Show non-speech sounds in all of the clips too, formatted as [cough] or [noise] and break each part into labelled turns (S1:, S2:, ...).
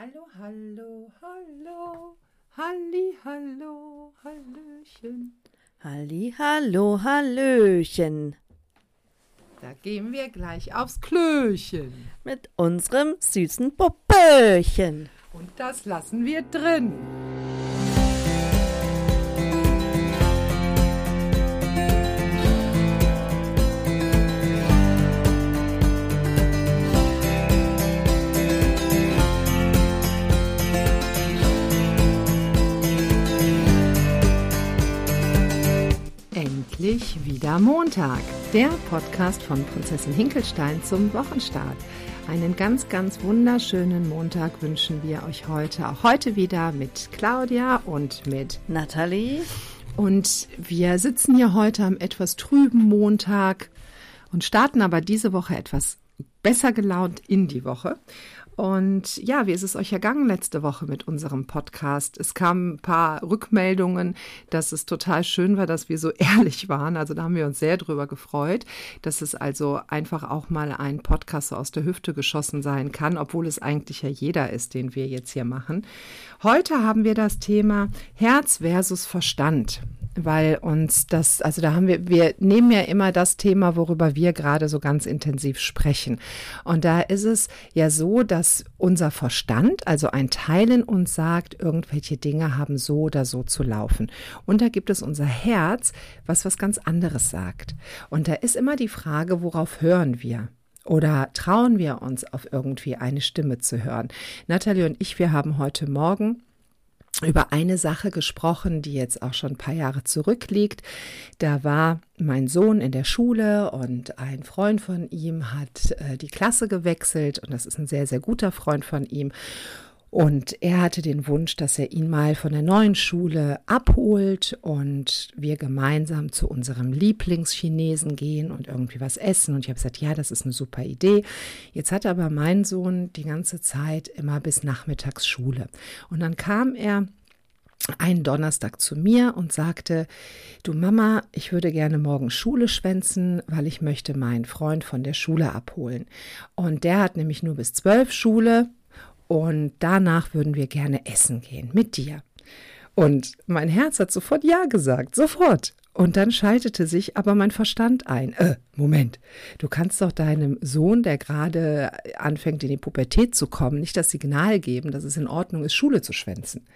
S1: Hallo, hallo, hallo, Halli, hallo, Hallöchen.
S2: Halli, hallo, Hallöchen.
S1: Da gehen wir gleich aufs Klöchen.
S2: Mit unserem süßen Popöchen.
S1: Und das lassen wir drin. Endlich wieder Montag, der Podcast von Prinzessin Hinkelstein zum Wochenstart. Einen ganz, ganz wunderschönen Montag wünschen wir euch heute, auch heute wieder mit Claudia und mit
S2: Nathalie.
S1: Und wir sitzen hier heute am etwas trüben Montag und starten aber diese Woche etwas besser gelaunt in die Woche. Und ja, wie ist es euch ergangen letzte Woche mit unserem Podcast? Es kamen ein paar Rückmeldungen, dass es total schön war, dass wir so [laughs] ehrlich waren. Also da haben wir uns sehr drüber gefreut, dass es also einfach auch mal ein Podcast aus der Hüfte geschossen sein kann, obwohl es eigentlich ja jeder ist, den wir jetzt hier machen. Heute haben wir das Thema Herz versus Verstand weil uns das, also da haben wir, wir nehmen ja immer das Thema, worüber wir gerade so ganz intensiv sprechen. Und da ist es ja so, dass unser Verstand, also ein Teil in uns sagt, irgendwelche Dinge haben so oder so zu laufen. Und da gibt es unser Herz, was was ganz anderes sagt. Und da ist immer die Frage, worauf hören wir? Oder trauen wir uns auf irgendwie eine Stimme zu hören? Nathalie und ich, wir haben heute Morgen über eine Sache gesprochen, die jetzt auch schon ein paar Jahre zurückliegt. Da war mein Sohn in der Schule und ein Freund von ihm hat äh, die Klasse gewechselt und das ist ein sehr, sehr guter Freund von ihm. Und er hatte den Wunsch, dass er ihn mal von der neuen Schule abholt und wir gemeinsam zu unserem Lieblingschinesen gehen und irgendwie was essen. Und ich habe gesagt, ja, das ist eine super Idee. Jetzt hat aber mein Sohn die ganze Zeit immer bis nachmittags Schule. Und dann kam er einen Donnerstag zu mir und sagte, du Mama, ich würde gerne morgen Schule schwänzen, weil ich möchte meinen Freund von der Schule abholen. Und der hat nämlich nur bis zwölf Schule und danach würden wir gerne essen gehen mit dir. Und mein Herz hat sofort Ja gesagt, sofort. Und dann schaltete sich aber mein Verstand ein. Äh, Moment, du kannst doch deinem Sohn, der gerade anfängt in die Pubertät zu kommen, nicht das Signal geben, dass es in Ordnung ist, Schule zu schwänzen.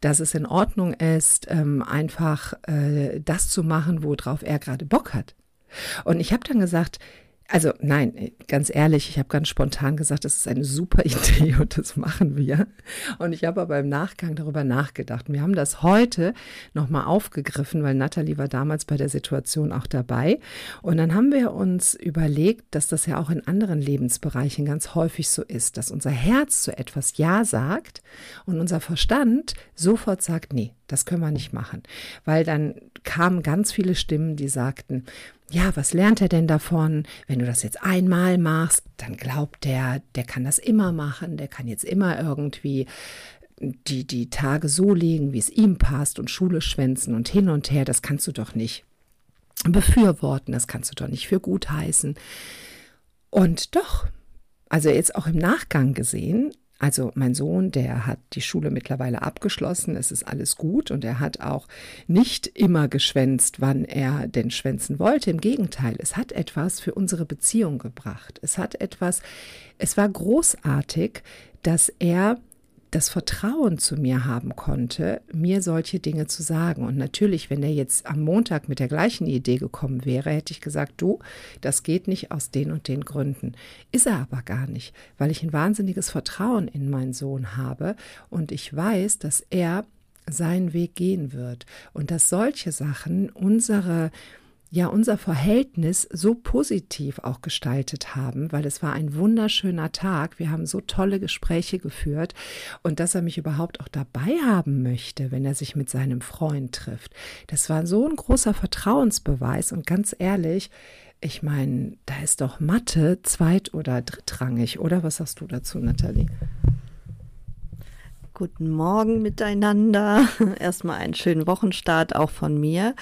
S1: Dass es in Ordnung ist, ähm, einfach äh, das zu machen, worauf er gerade Bock hat. Und ich habe dann gesagt, also nein, ganz ehrlich, ich habe ganz spontan gesagt, das ist eine super [laughs] Idee und das machen wir. Und ich habe aber im Nachgang darüber nachgedacht. Wir haben das heute nochmal aufgegriffen, weil Nathalie war damals bei der Situation auch dabei. Und dann haben wir uns überlegt, dass das ja auch in anderen Lebensbereichen ganz häufig so ist, dass unser Herz zu etwas Ja sagt und unser Verstand sofort sagt, nee, das können wir nicht machen. Weil dann kamen ganz viele Stimmen, die sagten, ja, was lernt er denn davon? Wenn du das jetzt einmal machst, dann glaubt der, der kann das immer machen, der kann jetzt immer irgendwie die, die Tage so legen, wie es ihm passt und Schule schwänzen und hin und her, das kannst du doch nicht befürworten, das kannst du doch nicht für gut heißen. Und doch, also jetzt auch im Nachgang gesehen, also mein Sohn, der hat die Schule mittlerweile abgeschlossen, es ist alles gut und er hat auch nicht immer geschwänzt, wann er denn schwänzen wollte. Im Gegenteil, es hat etwas für unsere Beziehung gebracht. Es hat etwas, es war großartig, dass er das Vertrauen zu mir haben konnte, mir solche Dinge zu sagen. Und natürlich, wenn er jetzt am Montag mit der gleichen Idee gekommen wäre, hätte ich gesagt, du, das geht nicht aus den und den Gründen. Ist er aber gar nicht, weil ich ein wahnsinniges Vertrauen in meinen Sohn habe und ich weiß, dass er seinen Weg gehen wird und dass solche Sachen unsere ja unser Verhältnis so positiv auch gestaltet haben, weil es war ein wunderschöner Tag. Wir haben so tolle Gespräche geführt und dass er mich überhaupt auch dabei haben möchte, wenn er sich mit seinem Freund trifft. Das war so ein großer Vertrauensbeweis und ganz ehrlich, ich meine, da ist doch Mathe zweit- oder drittrangig, oder? Was sagst du dazu, Nathalie?
S2: Guten Morgen miteinander. [laughs] Erstmal einen schönen Wochenstart auch von mir.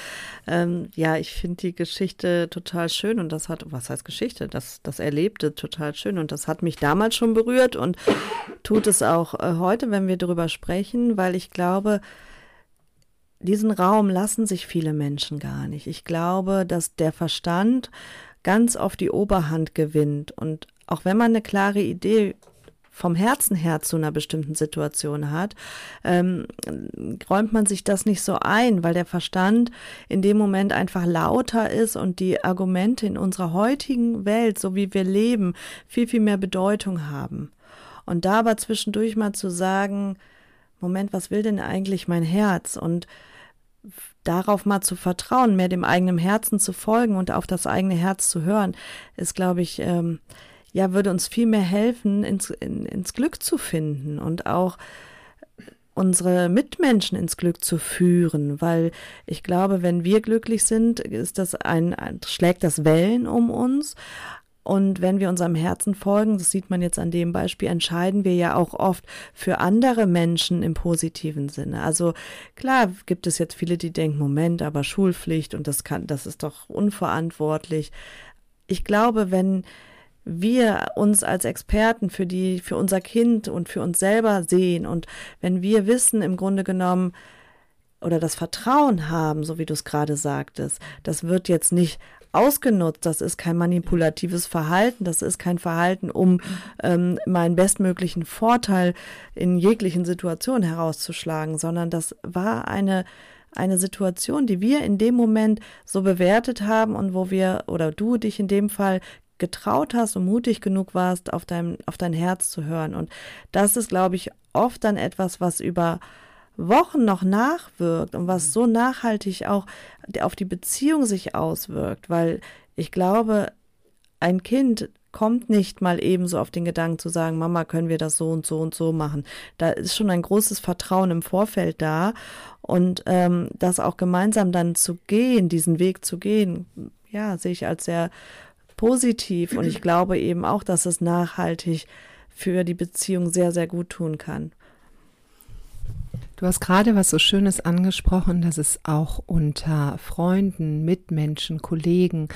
S2: Ähm, ja, ich finde die Geschichte total schön und das hat, was heißt Geschichte? Das, das Erlebte total schön und das hat mich damals schon berührt und tut es auch äh, heute, wenn wir darüber sprechen, weil ich glaube, diesen Raum lassen sich viele Menschen gar nicht. Ich glaube, dass der Verstand ganz oft die Oberhand gewinnt und auch wenn man eine klare Idee vom Herzen her zu einer bestimmten Situation hat, ähm, räumt man sich das nicht so ein, weil der Verstand in dem Moment einfach lauter ist und die Argumente in unserer heutigen Welt, so wie wir leben, viel, viel mehr Bedeutung haben. Und da aber zwischendurch mal zu sagen, Moment, was will denn eigentlich mein Herz? Und darauf mal zu vertrauen, mehr dem eigenen Herzen zu folgen und auf das eigene Herz zu hören, ist, glaube ich, ähm, ja, würde uns viel mehr helfen, ins, in, ins Glück zu finden und auch unsere Mitmenschen ins Glück zu führen, weil ich glaube, wenn wir glücklich sind, ist das ein, schlägt das Wellen um uns. Und wenn wir unserem Herzen folgen, das sieht man jetzt an dem Beispiel, entscheiden wir ja auch oft für andere Menschen im positiven Sinne. Also klar gibt es jetzt viele, die denken, Moment, aber Schulpflicht und das kann, das ist doch unverantwortlich. Ich glaube, wenn wir uns als Experten für die, für unser Kind und für uns selber sehen. Und wenn wir wissen, im Grunde genommen, oder das Vertrauen haben, so wie du es gerade sagtest, das wird jetzt nicht ausgenutzt, das ist kein manipulatives Verhalten, das ist kein Verhalten, um ähm, meinen bestmöglichen Vorteil in jeglichen Situationen herauszuschlagen, sondern das war eine eine Situation, die wir in dem Moment so bewertet haben und wo wir oder du dich in dem Fall getraut hast und mutig genug warst, auf dein, auf dein Herz zu hören. Und das ist, glaube ich, oft dann etwas, was über Wochen noch nachwirkt und was so nachhaltig auch auf die Beziehung sich auswirkt, weil ich glaube, ein Kind kommt nicht mal ebenso auf den Gedanken zu sagen, Mama, können wir das so und so und so machen. Da ist schon ein großes Vertrauen im Vorfeld da und ähm, das auch gemeinsam dann zu gehen, diesen Weg zu gehen, ja, sehe ich als sehr positiv und ich [clears throat] glaube eben auch, dass es nachhaltig für die Beziehung sehr, sehr gut tun kann.
S1: Du hast gerade was so Schönes angesprochen, dass es auch unter Freunden, Mitmenschen, Kollegen,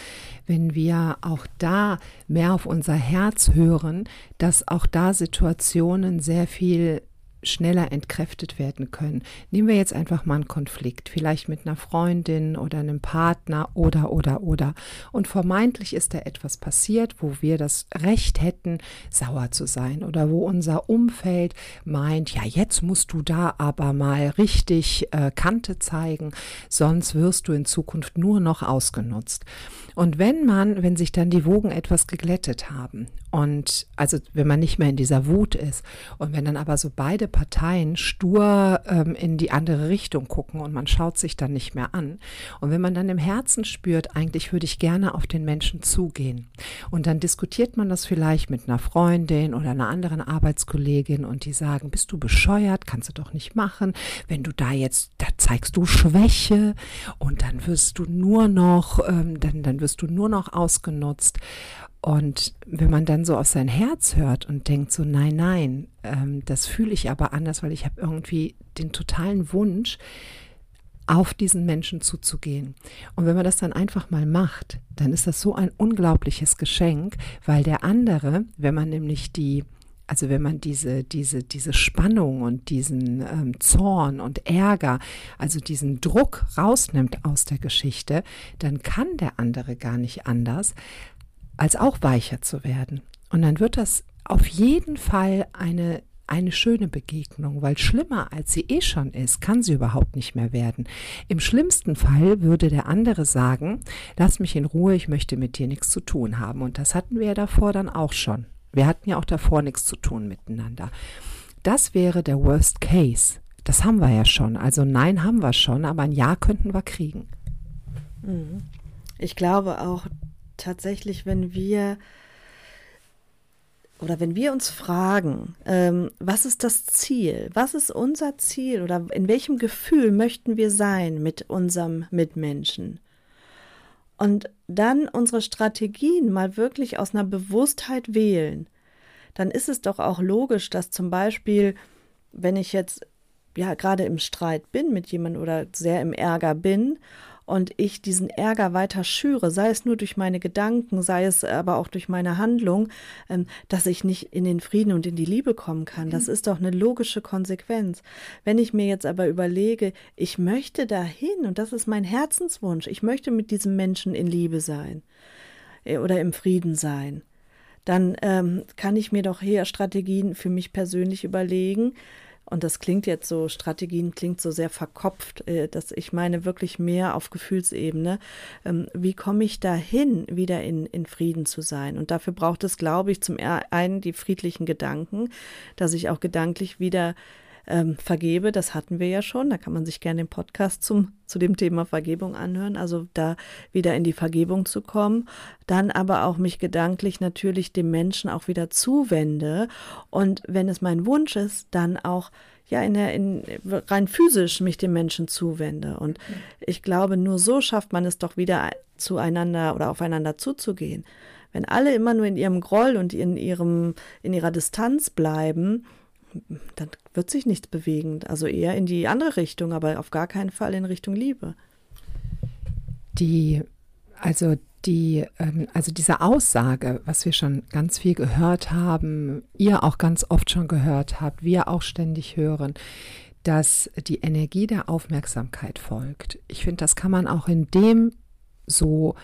S1: wenn wir auch da mehr auf unser Herz hören, dass auch da Situationen sehr viel schneller entkräftet werden können. Nehmen wir jetzt einfach mal einen Konflikt, vielleicht mit einer Freundin oder einem Partner oder oder oder. Und vermeintlich ist da etwas passiert, wo wir das Recht hätten, sauer zu sein oder wo unser Umfeld meint, ja, jetzt musst du da aber mal richtig äh, Kante zeigen, sonst wirst du in Zukunft nur noch ausgenutzt. Und wenn man, wenn sich dann die Wogen etwas geglättet haben und also wenn man nicht mehr in dieser Wut ist und wenn dann aber so beide Parteien stur ähm, in die andere Richtung gucken und man schaut sich dann nicht mehr an. Und wenn man dann im Herzen spürt, eigentlich würde ich gerne auf den Menschen zugehen. Und dann diskutiert man das vielleicht mit einer Freundin oder einer anderen Arbeitskollegin und die sagen, bist du bescheuert, kannst du doch nicht machen, wenn du da jetzt, da zeigst du Schwäche und dann wirst du nur noch, ähm, dann, dann wirst du nur noch ausgenutzt. Und wenn man dann so auf sein Herz hört und denkt so, nein, nein, ähm, das fühle ich aber anders, weil ich habe irgendwie den totalen Wunsch, auf diesen Menschen zuzugehen. Und wenn man das dann einfach mal macht, dann ist das so ein unglaubliches Geschenk, weil der andere, wenn man nämlich die also wenn man diese, diese, diese Spannung und diesen ähm, Zorn und Ärger, also diesen Druck rausnimmt aus der Geschichte, dann kann der andere gar nicht anders, als auch weicher zu werden. Und dann wird das auf jeden Fall eine eine schöne Begegnung, weil schlimmer als sie eh schon ist, kann sie überhaupt nicht mehr werden. Im schlimmsten Fall würde der andere sagen, lass mich in Ruhe, ich möchte mit dir nichts zu tun haben. Und das hatten wir ja davor dann auch schon. Wir hatten ja auch davor nichts zu tun miteinander. Das wäre der Worst Case. Das haben wir ja schon. Also nein haben wir schon, aber ein Ja könnten wir kriegen.
S2: Mhm. Ich glaube auch tatsächlich, wenn wir oder wenn wir uns fragen, ähm, was ist das Ziel? Was ist unser Ziel oder in welchem Gefühl möchten wir sein mit unserem Mitmenschen? und dann unsere Strategien mal wirklich aus einer Bewusstheit wählen, dann ist es doch auch logisch, dass zum Beispiel wenn ich jetzt ja gerade im Streit bin mit jemandem oder sehr im Ärger bin und ich diesen Ärger weiter schüre, sei es nur durch meine Gedanken, sei es aber auch durch meine Handlung, ähm, dass ich nicht in den Frieden und in die Liebe kommen kann. Das mhm. ist doch eine logische Konsequenz. Wenn ich mir jetzt aber überlege, ich möchte dahin und das ist mein Herzenswunsch, ich möchte mit diesem Menschen in Liebe sein äh, oder im Frieden sein, dann ähm, kann ich mir doch hier Strategien für mich persönlich überlegen, und das klingt jetzt so, Strategien klingt so sehr verkopft, äh, dass ich meine wirklich mehr auf Gefühlsebene. Ähm, wie komme ich dahin, wieder in, in Frieden zu sein? Und dafür braucht es, glaube ich, zum einen die friedlichen Gedanken, dass ich auch gedanklich wieder ähm, vergebe, das hatten wir ja schon. Da kann man sich gerne den Podcast zum, zu dem Thema Vergebung anhören. Also da wieder in die Vergebung zu kommen. Dann aber auch mich gedanklich natürlich dem Menschen auch wieder zuwende. Und wenn es mein Wunsch ist, dann auch ja in der in rein physisch mich dem Menschen zuwende und ich glaube nur so schafft man es doch wieder zueinander oder aufeinander zuzugehen wenn alle immer nur in ihrem Groll und in ihrem in ihrer Distanz bleiben dann wird sich nichts bewegen. Also eher in die andere Richtung, aber auf gar keinen Fall in Richtung Liebe.
S1: Die, also die, ähm, also diese Aussage, was wir schon ganz viel gehört haben, ihr auch ganz oft schon gehört habt, wir auch ständig hören, dass die Energie der Aufmerksamkeit folgt. Ich finde, das kann man auch in dem so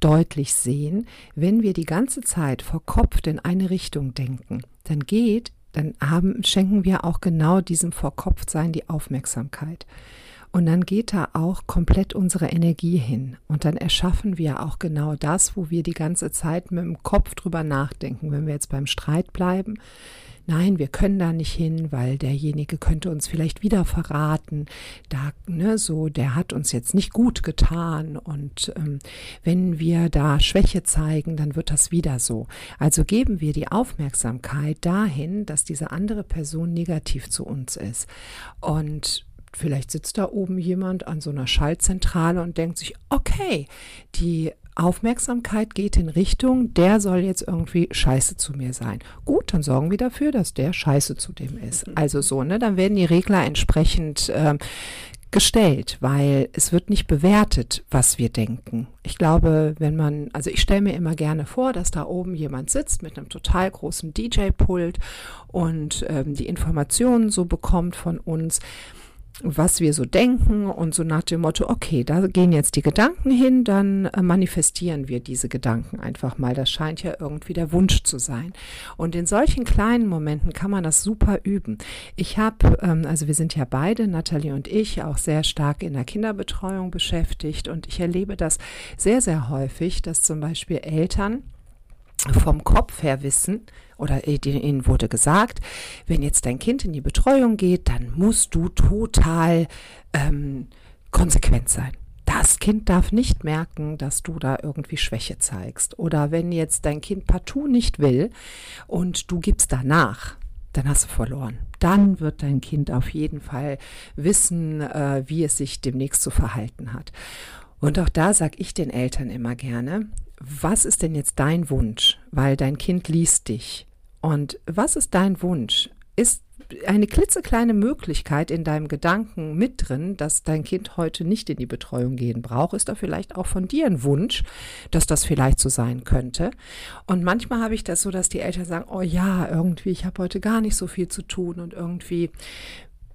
S1: deutlich sehen, wenn wir die ganze Zeit verkopft in eine Richtung denken, dann geht dann haben, schenken wir auch genau diesem Vorkopftsein die Aufmerksamkeit. Und dann geht da auch komplett unsere Energie hin. Und dann erschaffen wir auch genau das, wo wir die ganze Zeit mit dem Kopf drüber nachdenken. Wenn wir jetzt beim Streit bleiben, nein, wir können da nicht hin, weil derjenige könnte uns vielleicht wieder verraten. Da, ne, so, der hat uns jetzt nicht gut getan. Und ähm, wenn wir da Schwäche zeigen, dann wird das wieder so. Also geben wir die Aufmerksamkeit dahin, dass diese andere Person negativ zu uns ist. Und Vielleicht sitzt da oben jemand an so einer Schaltzentrale und denkt sich, okay, die Aufmerksamkeit geht in Richtung, der soll jetzt irgendwie scheiße zu mir sein. Gut, dann sorgen wir dafür, dass der scheiße zu dem ist. Mhm. Also so, ne? Dann werden die Regler entsprechend äh, gestellt, weil es wird nicht bewertet, was wir denken. Ich glaube, wenn man, also ich stelle mir immer gerne vor, dass da oben jemand sitzt mit einem total großen DJ-Pult und ähm, die Informationen so bekommt von uns was wir so denken und so nach dem Motto, okay, da gehen jetzt die Gedanken hin, dann äh, manifestieren wir diese Gedanken einfach mal. Das scheint ja irgendwie der Wunsch zu sein. Und in solchen kleinen Momenten kann man das super üben. Ich habe, ähm, also wir sind ja beide, Nathalie und ich, auch sehr stark in der Kinderbetreuung beschäftigt und ich erlebe das sehr, sehr häufig, dass zum Beispiel Eltern vom Kopf her wissen, oder ihnen wurde gesagt, wenn jetzt dein Kind in die Betreuung geht, dann musst du total ähm, konsequent sein. Das Kind darf nicht merken, dass du da irgendwie Schwäche zeigst. Oder wenn jetzt dein Kind partout nicht will und du gibst danach, dann hast du verloren. Dann wird dein Kind auf jeden Fall wissen, äh, wie es sich demnächst zu verhalten hat. Und auch da sage ich den Eltern immer gerne, was ist denn jetzt dein Wunsch? Weil dein Kind liest dich. Und was ist dein Wunsch? Ist eine klitzekleine Möglichkeit in deinem Gedanken mit drin, dass dein Kind heute nicht in die Betreuung gehen braucht, ist da vielleicht auch von dir ein Wunsch, dass das vielleicht so sein könnte. Und manchmal habe ich das so, dass die Eltern sagen, oh ja, irgendwie, ich habe heute gar nicht so viel zu tun und irgendwie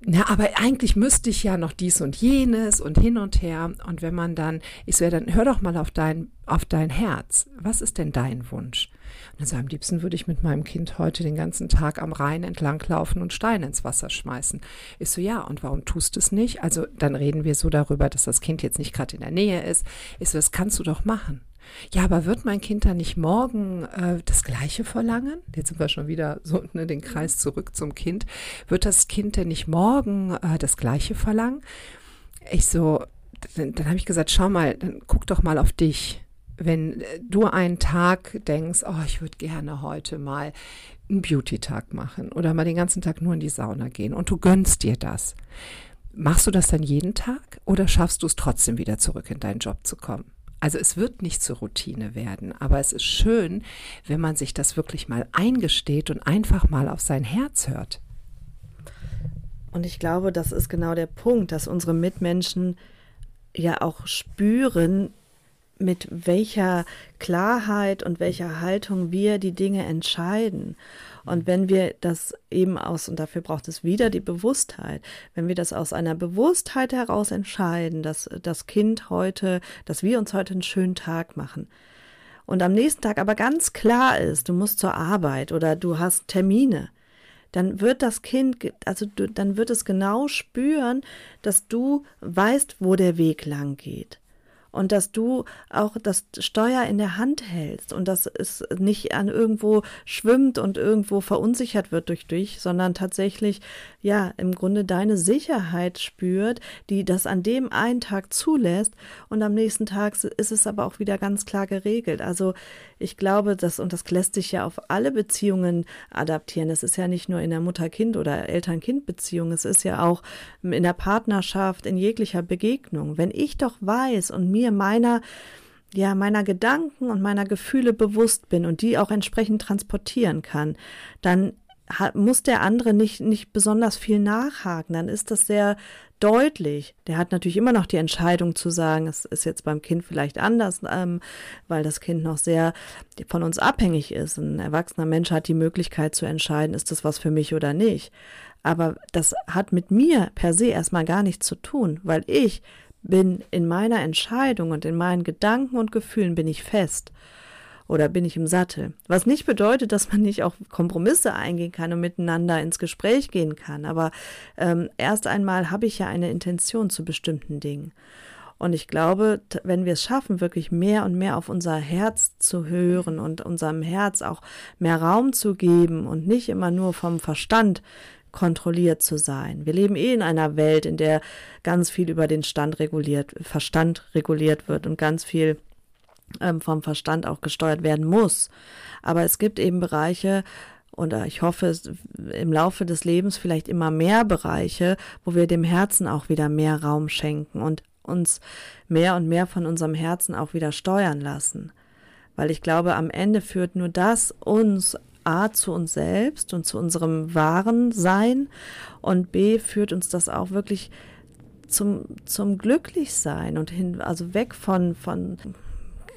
S1: na, aber eigentlich müsste ich ja noch dies und jenes und hin und her. Und wenn man dann, ich so, ja, dann hör doch mal auf dein, auf dein Herz. Was ist denn dein Wunsch? Und dann so, am liebsten würde ich mit meinem Kind heute den ganzen Tag am Rhein entlanglaufen und Steine ins Wasser schmeißen. Ich so, ja, und warum tust du es nicht? Also dann reden wir so darüber, dass das Kind jetzt nicht gerade in der Nähe ist. Ich so, das kannst du doch machen. Ja, aber wird mein Kind dann nicht morgen äh, das Gleiche verlangen? Jetzt sind wir schon wieder so ne, den Kreis zurück zum Kind. Wird das Kind denn nicht morgen äh, das Gleiche verlangen? Ich so, dann, dann habe ich gesagt, schau mal, dann guck doch mal auf dich. Wenn äh, du einen Tag denkst, oh, ich würde gerne heute mal einen Beauty-Tag machen oder mal den ganzen Tag nur in die Sauna gehen und du gönnst dir das. Machst du das dann jeden Tag oder schaffst du es trotzdem wieder zurück in deinen Job zu kommen? Also es wird nicht zur Routine werden, aber es ist schön, wenn man sich das wirklich mal eingesteht und einfach mal auf sein Herz hört.
S2: Und ich glaube, das ist genau der Punkt, dass unsere Mitmenschen ja auch spüren, mit welcher Klarheit und welcher Haltung wir die Dinge entscheiden. Und wenn wir das eben aus, und dafür braucht es wieder die Bewusstheit, wenn wir das aus einer Bewusstheit heraus entscheiden, dass das Kind heute, dass wir uns heute einen schönen Tag machen, und am nächsten Tag aber ganz klar ist, du musst zur Arbeit oder du hast Termine, dann wird das Kind, also du, dann wird es genau spüren, dass du weißt, wo der Weg lang geht und dass du auch das Steuer in der Hand hältst und dass es nicht an irgendwo schwimmt und irgendwo verunsichert wird durch dich, sondern tatsächlich ja im Grunde deine Sicherheit spürt, die das an dem einen Tag zulässt und am nächsten Tag ist es aber auch wieder ganz klar geregelt. Also ich glaube, dass und das lässt sich ja auf alle Beziehungen adaptieren. Es ist ja nicht nur in der Mutter-Kind oder Eltern-Kind-Beziehung, es ist ja auch in der Partnerschaft, in jeglicher Begegnung. Wenn ich doch weiß und mir mir meiner ja, meiner Gedanken und meiner Gefühle bewusst bin und die auch entsprechend transportieren kann, dann muss der andere nicht, nicht besonders viel nachhaken. Dann ist das sehr deutlich. Der hat natürlich immer noch die Entscheidung zu sagen, es ist jetzt beim Kind vielleicht anders, ähm, weil das Kind noch sehr von uns abhängig ist. Ein erwachsener Mensch hat die Möglichkeit zu entscheiden, ist das was für mich oder nicht. Aber das hat mit mir per se erstmal gar nichts zu tun, weil ich bin in meiner Entscheidung und in meinen Gedanken und Gefühlen bin ich fest oder bin ich im Sattel. Was nicht bedeutet, dass man nicht auch Kompromisse eingehen kann und miteinander ins Gespräch gehen kann. Aber ähm, erst einmal habe ich ja eine Intention zu bestimmten Dingen. Und ich glaube, wenn wir es schaffen, wirklich mehr und mehr auf unser Herz zu hören und unserem Herz auch mehr Raum zu geben und nicht immer nur vom Verstand kontrolliert zu sein. Wir leben eh in einer Welt, in der ganz viel über den Stand reguliert, Verstand reguliert wird und ganz viel ähm, vom Verstand auch gesteuert werden muss. Aber es gibt eben Bereiche, und ich hoffe im Laufe des Lebens vielleicht immer mehr Bereiche, wo wir dem Herzen auch wieder mehr Raum schenken und uns mehr und mehr von unserem Herzen auch wieder steuern lassen. Weil ich glaube, am Ende führt nur das uns A zu uns selbst und zu unserem wahren Sein und B führt uns das auch wirklich zum, zum Glücklichsein und hin, also weg von, von,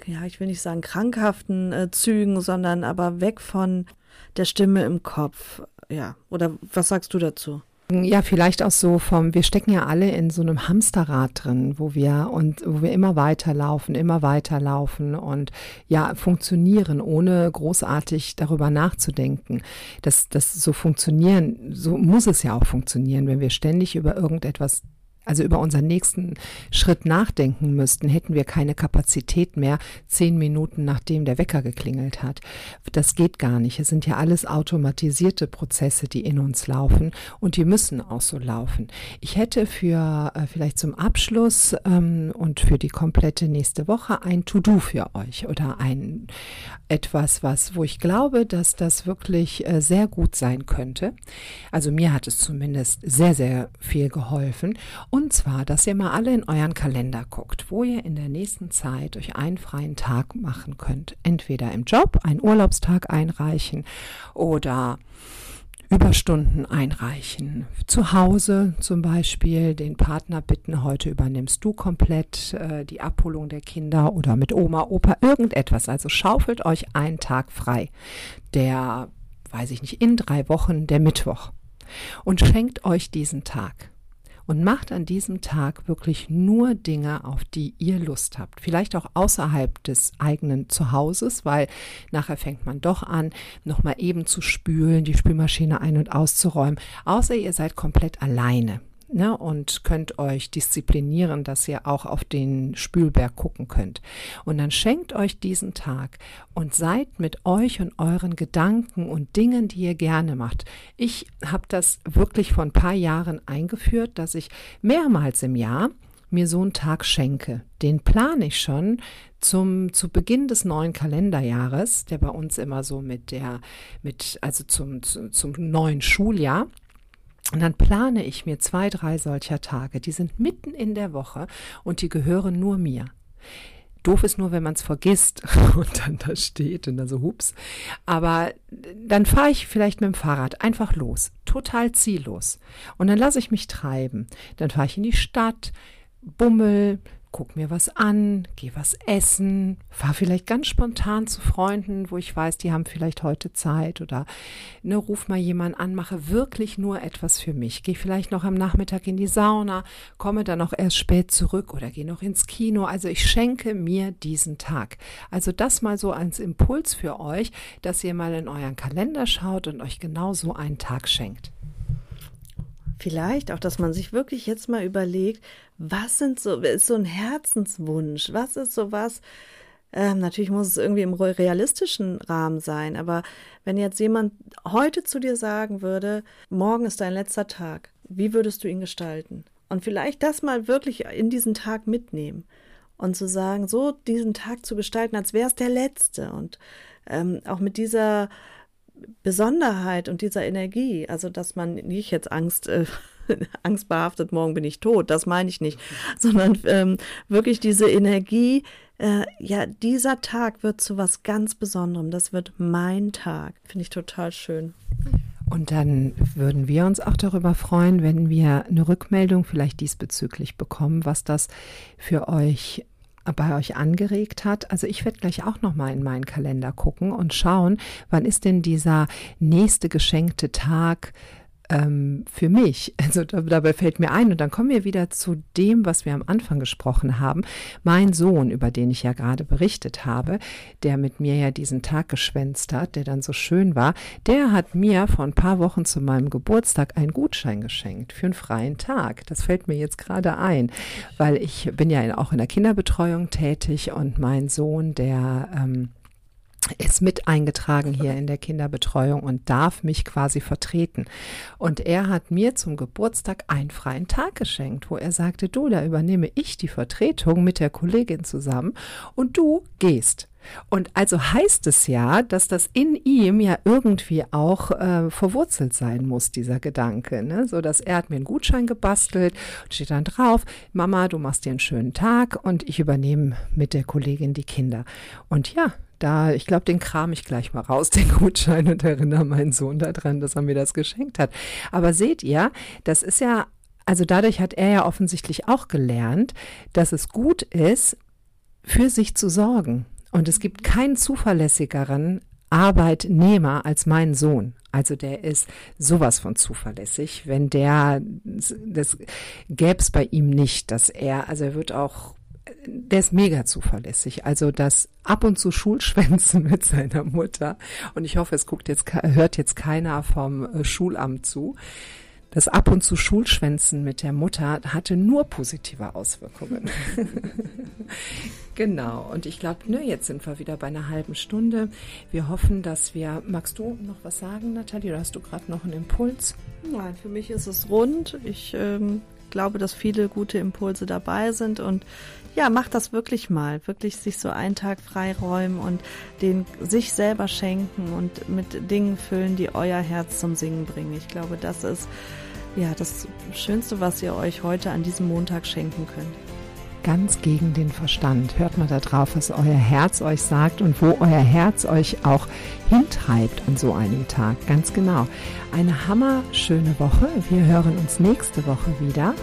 S2: ja, ich will nicht sagen krankhaften äh, Zügen, sondern aber weg von der Stimme im Kopf. Ja, oder was sagst du dazu?
S1: Ja, vielleicht auch so vom, wir stecken ja alle in so einem Hamsterrad drin, wo wir und wo wir immer weiterlaufen, immer weiterlaufen und ja, funktionieren, ohne großartig darüber nachzudenken. dass das so funktionieren, so muss es ja auch funktionieren, wenn wir ständig über irgendetwas also über unseren nächsten Schritt nachdenken müssten, hätten wir keine Kapazität mehr, zehn Minuten nachdem der Wecker geklingelt hat. Das geht gar nicht. Es sind ja alles automatisierte Prozesse, die in uns laufen und die müssen auch so laufen. Ich hätte für äh, vielleicht zum Abschluss ähm, und für die komplette nächste Woche ein To-Do für euch oder ein etwas, was, wo ich glaube, dass das wirklich äh, sehr gut sein könnte. Also mir hat es zumindest sehr, sehr viel geholfen. Zwar, dass ihr mal alle in euren Kalender guckt, wo ihr in der nächsten Zeit euch einen freien Tag machen könnt. Entweder im Job einen Urlaubstag einreichen oder Überstunden einreichen. Zu Hause zum Beispiel den Partner bitten, heute übernimmst du komplett äh, die Abholung der Kinder oder mit Oma, Opa, irgendetwas. Also schaufelt euch einen Tag frei. Der, weiß ich nicht, in drei Wochen, der Mittwoch. Und schenkt euch diesen Tag und macht an diesem Tag wirklich nur Dinge, auf die ihr Lust habt. Vielleicht auch außerhalb des eigenen Zuhauses, weil nachher fängt man doch an, nochmal eben zu spülen, die Spülmaschine ein- und auszuräumen. Außer ihr seid komplett alleine ne, und könnt euch disziplinieren, dass ihr auch auf den Spülberg gucken könnt. Und dann schenkt euch diesen Tag und seid mit euch und euren Gedanken und Dingen, die ihr gerne macht. Ich habe das wirklich vor ein paar Jahren eingeführt, dass ich mehrmals im Jahr mir so einen Tag schenke. Den plane ich schon zum zu Beginn des neuen Kalenderjahres, der bei uns immer so mit der mit also zum zum neuen Schuljahr und dann plane ich mir zwei, drei solcher Tage. Die sind mitten in der Woche und die gehören nur mir. Doof ist nur, wenn man es vergisst [laughs] und dann da steht und dann so hups. Aber dann fahre ich vielleicht mit dem Fahrrad einfach los, total ziellos. Und dann lasse ich mich treiben. Dann fahre ich in die Stadt, bummel, guck mir was an, geh was essen, fahr vielleicht ganz spontan zu Freunden, wo ich weiß, die haben vielleicht heute Zeit oder ne, ruf mal jemanden an, mache wirklich nur etwas für mich. Geh vielleicht noch am Nachmittag in die Sauna, komme dann auch erst spät zurück oder geh noch ins Kino. Also ich schenke mir diesen Tag. Also das mal so als Impuls für euch, dass ihr mal in euren Kalender schaut und euch genau so einen Tag schenkt.
S2: Vielleicht auch, dass man sich wirklich jetzt mal überlegt, was sind so, ist so ein Herzenswunsch? Was ist so was? Ähm, natürlich muss es irgendwie im realistischen Rahmen sein, aber wenn jetzt jemand heute zu dir sagen würde, morgen ist dein letzter Tag, wie würdest du ihn gestalten? Und vielleicht das mal wirklich in diesen Tag mitnehmen und zu sagen, so diesen Tag zu gestalten, als wäre es der letzte und ähm, auch mit dieser Besonderheit und dieser Energie, also dass man nicht jetzt Angst, äh, [laughs] angstbehaftet, morgen bin ich tot, das meine ich nicht, sondern ähm, wirklich diese Energie, äh, ja, dieser Tag wird zu was ganz Besonderem, das wird mein Tag, finde ich total schön.
S1: Und dann würden wir uns auch darüber freuen, wenn wir eine Rückmeldung vielleicht diesbezüglich bekommen, was das für euch bei euch angeregt hat. Also ich werde gleich auch noch mal in meinen Kalender gucken und schauen, wann ist denn dieser nächste geschenkte Tag ähm, für mich. [laughs] Also da, dabei fällt mir ein, und dann kommen wir wieder zu dem, was wir am Anfang gesprochen haben. Mein Sohn, über den ich ja gerade berichtet habe, der mit mir ja diesen Tag geschwänzt hat, der dann so schön war, der hat mir vor ein paar Wochen zu meinem Geburtstag einen Gutschein geschenkt für einen freien Tag. Das fällt mir jetzt gerade ein, weil ich bin ja auch in der Kinderbetreuung tätig und mein Sohn, der ähm, ist mit eingetragen hier in der Kinderbetreuung und darf mich quasi vertreten. Und er hat mir zum Geburtstag einen freien Tag geschenkt, wo er sagte, du, da übernehme ich die Vertretung mit der Kollegin zusammen und du gehst. Und also heißt es ja, dass das in ihm ja irgendwie auch äh, verwurzelt sein muss, dieser Gedanke. Ne? So dass er hat mir einen Gutschein gebastelt, steht dann drauf, Mama, du machst dir einen schönen Tag und ich übernehme mit der Kollegin die Kinder. Und ja, da, ich glaube, den kram ich gleich mal raus, [laughs] den Gutschein, und erinnere meinen Sohn daran, dass er mir das geschenkt hat. Aber seht ihr, das ist ja, also dadurch hat er ja offensichtlich auch gelernt, dass es gut ist, für sich zu sorgen. Und es gibt keinen zuverlässigeren Arbeitnehmer als mein Sohn. Also der ist sowas von zuverlässig. Wenn der, das gäbe es bei ihm nicht, dass er, also er wird auch der ist mega zuverlässig. Also das ab und zu Schulschwänzen [laughs] mit seiner Mutter. Und ich hoffe, es guckt jetzt, hört jetzt keiner vom äh, Schulamt zu. Das ab und zu Schulschwänzen mit der Mutter hatte nur positive Auswirkungen. [laughs] genau. Und ich glaube, ne, jetzt sind wir wieder bei einer halben Stunde. Wir hoffen, dass wir. Magst du noch was sagen, Nathalie? Oder hast du gerade noch einen Impuls?
S2: Nein, für mich ist es rund. Ich ähm, glaube, dass viele gute Impulse dabei sind und ja, macht das wirklich mal. Wirklich sich so einen Tag freiräumen und den sich selber schenken und mit Dingen füllen, die euer Herz zum Singen bringen. Ich glaube, das ist ja das Schönste, was ihr euch heute an diesem Montag schenken könnt.
S1: Ganz gegen den Verstand. Hört mal da drauf, was euer Herz euch sagt und wo euer Herz euch auch hintreibt an so einem Tag. Ganz genau. Eine hammerschöne Woche. Wir hören uns nächste Woche wieder.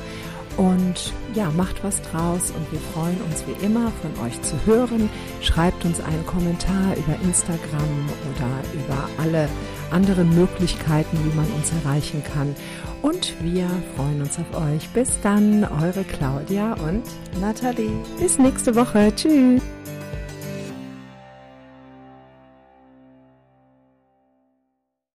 S1: Und ja, macht was draus und wir freuen uns wie immer von euch zu hören. Schreibt uns einen Kommentar über Instagram oder über alle anderen Möglichkeiten, wie man uns erreichen kann. Und wir freuen uns auf euch. Bis dann, eure Claudia und
S2: Nathalie.
S1: Bis nächste Woche. Tschüss.